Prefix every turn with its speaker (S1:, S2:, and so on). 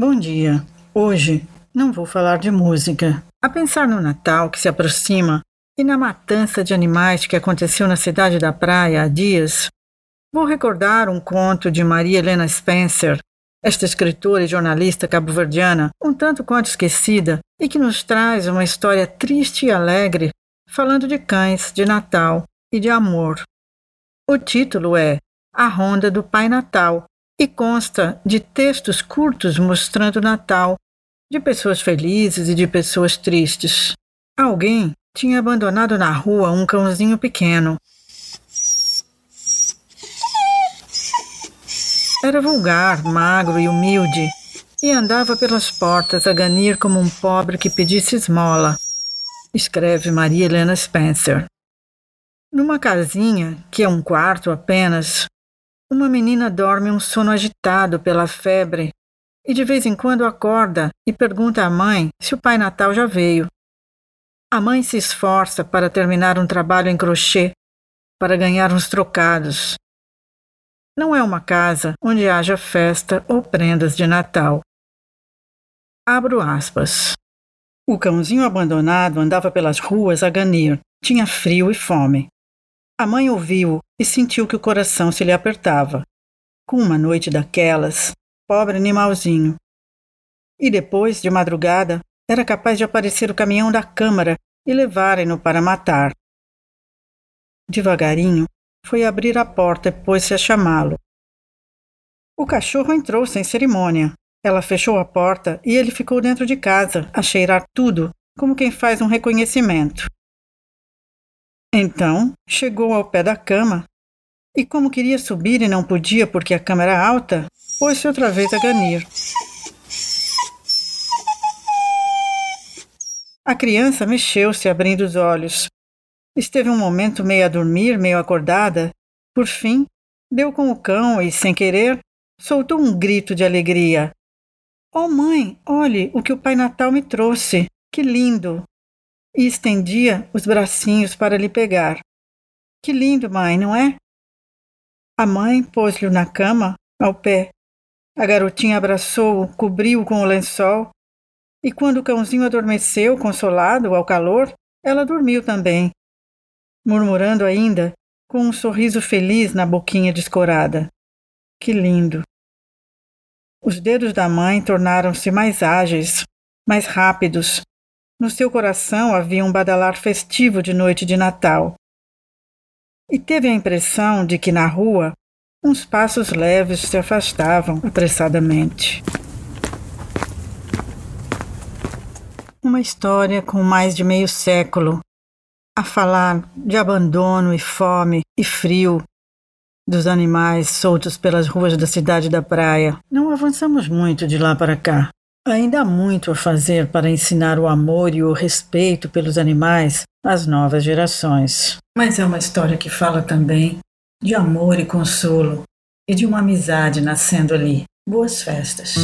S1: Bom dia. Hoje não vou falar de música. A pensar no Natal que se aproxima e na matança de animais que aconteceu na cidade da praia há dias, vou recordar um conto de Maria Helena Spencer, esta escritora e jornalista cabo-verdiana, um tanto quanto esquecida, e que nos traz uma história triste e alegre, falando de cães, de Natal e de amor. O título é A Ronda do Pai Natal e consta de textos curtos mostrando o Natal, de pessoas felizes e de pessoas tristes. Alguém tinha abandonado na rua um cãozinho pequeno. Era vulgar, magro e humilde, e andava pelas portas a ganir como um pobre que pedisse esmola, escreve Maria Helena Spencer. Numa casinha, que é um quarto apenas, uma menina dorme um sono agitado pela febre e de vez em quando acorda e pergunta à mãe se o Pai Natal já veio. A mãe se esforça para terminar um trabalho em crochê, para ganhar uns trocados. Não é uma casa onde haja festa ou prendas de Natal. Abro aspas. O cãozinho abandonado andava pelas ruas a ganir. Tinha frio e fome. A mãe ouviu e sentiu que o coração se lhe apertava. Com uma noite daquelas, pobre animalzinho. E depois, de madrugada, era capaz de aparecer o caminhão da Câmara e levarem-no para matar. Devagarinho, foi abrir a porta e pôs-se a chamá-lo. O cachorro entrou sem cerimônia. Ela fechou a porta e ele ficou dentro de casa, a cheirar tudo, como quem faz um reconhecimento. Então chegou ao pé da cama e, como queria subir e não podia porque a cama era alta, pôs-se outra vez a ganir. A criança mexeu-se, abrindo os olhos. Esteve um momento meio a dormir, meio acordada. Por fim, deu com o cão e, sem querer, soltou um grito de alegria. Oh, mãe, olhe o que o Pai Natal me trouxe! Que lindo! E estendia os bracinhos para lhe pegar. Que lindo, mãe, não é? A mãe pôs-lhe na cama, ao pé. A garotinha abraçou-o, cobriu-o com o lençol, e quando o cãozinho adormeceu, consolado ao calor, ela dormiu também, murmurando ainda, com um sorriso feliz na boquinha descorada. Que lindo! Os dedos da mãe tornaram-se mais ágeis, mais rápidos, no seu coração havia um badalar festivo de noite de Natal. E teve a impressão de que na rua uns passos leves se afastavam apressadamente. Uma história com mais de meio século a falar de abandono e fome e frio dos animais soltos pelas ruas da cidade da praia. Não avançamos muito de lá para cá. Ainda há muito a fazer para ensinar o amor e o respeito pelos animais às novas gerações. Mas é uma história que fala também de amor e consolo e de uma amizade nascendo ali. Boas festas!